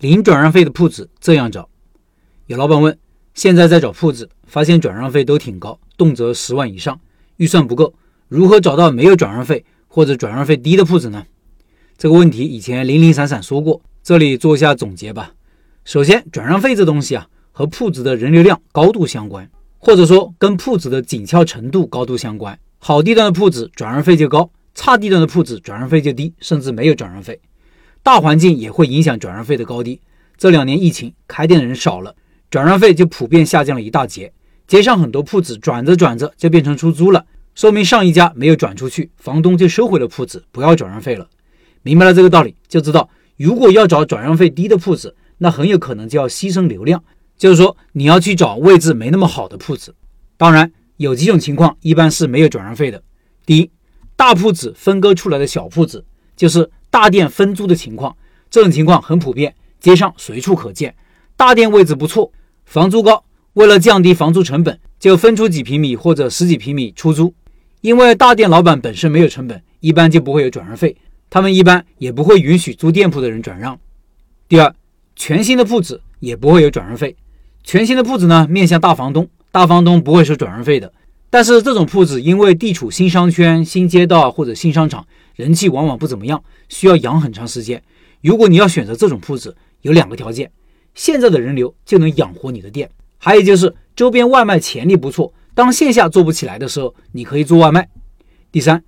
零转让费的铺子这样找。有老板问，现在在找铺子，发现转让费都挺高，动辄十万以上，预算不够，如何找到没有转让费或者转让费低的铺子呢？这个问题以前零零散散说过，这里做一下总结吧。首先，转让费这东西啊，和铺子的人流量高度相关，或者说跟铺子的紧俏程度高度相关。好地段的铺子转让费就高，差地段的铺子转让费就低，甚至没有转让费。大环境也会影响转让费的高低。这两年疫情，开店的人少了，转让费就普遍下降了一大截。街上很多铺子转着转着就变成出租了，说明上一家没有转出去，房东就收回了铺子，不要转让费了。明白了这个道理，就知道如果要找转让费低的铺子，那很有可能就要牺牲流量，就是说你要去找位置没那么好的铺子。当然，有几种情况一般是没有转让费的。第一，大铺子分割出来的小铺子，就是大店分租的情况，这种情况很普遍，街上随处可见。大店位置不错，房租高，为了降低房租成本，就分出几平米或者十几平米出租。因为大店老板本身没有成本，一般就不会有转让费。他们一般也不会允许租店铺的人转让。第二，全新的铺子也不会有转让费。全新的铺子呢，面向大房东，大房东不会收转让费的。但是这种铺子因为地处新商圈、新街道或者新商场，人气往往不怎么样，需要养很长时间。如果你要选择这种铺子，有两个条件：现在的人流就能养活你的店，还有就是周边外卖潜力不错。当线下做不起来的时候，你可以做外卖。第三，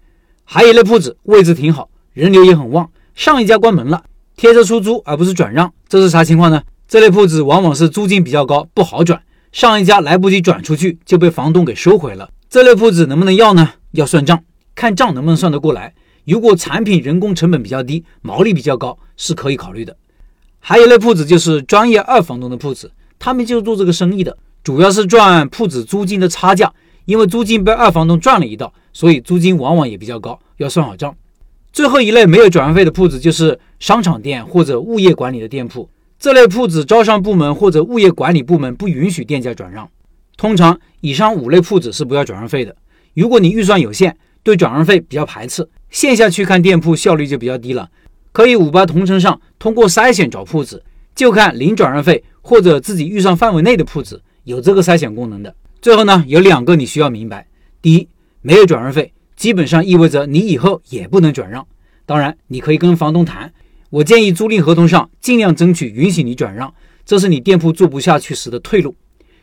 还有一类铺子位置挺好。人流也很旺，上一家关门了，贴着出租而不是转让，这是啥情况呢？这类铺子往往是租金比较高，不好转，上一家来不及转出去就被房东给收回了。这类铺子能不能要呢？要算账，看账能不能算得过来。如果产品人工成本比较低，毛利比较高，是可以考虑的。还有一类铺子就是专业二房东的铺子，他们就做这个生意的，主要是赚铺子租金的差价，因为租金被二房东赚了一道，所以租金往往也比较高，要算好账。最后一类没有转让费的铺子，就是商场店或者物业管理的店铺。这类铺子，招商部门或者物业管理部门不允许店家转让。通常，以上五类铺子是不要转让费的。如果你预算有限，对转让费比较排斥，线下去看店铺效率就比较低了。可以五八同城上通过筛选找铺子，就看零转让费或者自己预算范围内的铺子，有这个筛选功能的。最后呢，有两个你需要明白：第一，没有转让费。基本上意味着你以后也不能转让。当然，你可以跟房东谈。我建议租赁合同上尽量争取允许你转让，这是你店铺做不下去时的退路。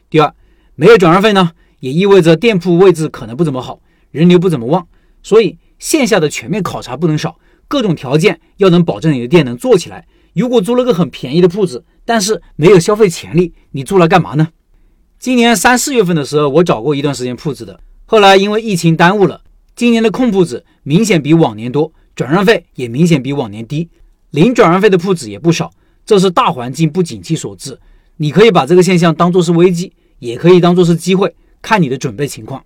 第二，没有转让费呢，也意味着店铺位置可能不怎么好，人流不怎么旺。所以线下的全面考察不能少，各种条件要能保证你的店能做起来。如果租了个很便宜的铺子，但是没有消费潜力，你租来干嘛呢？今年三四月份的时候，我找过一段时间铺子的，后来因为疫情耽误了。今年的空铺子明显比往年多，转让费也明显比往年低，零转让费的铺子也不少，这是大环境不景气所致。你可以把这个现象当做是危机，也可以当做是机会，看你的准备情况。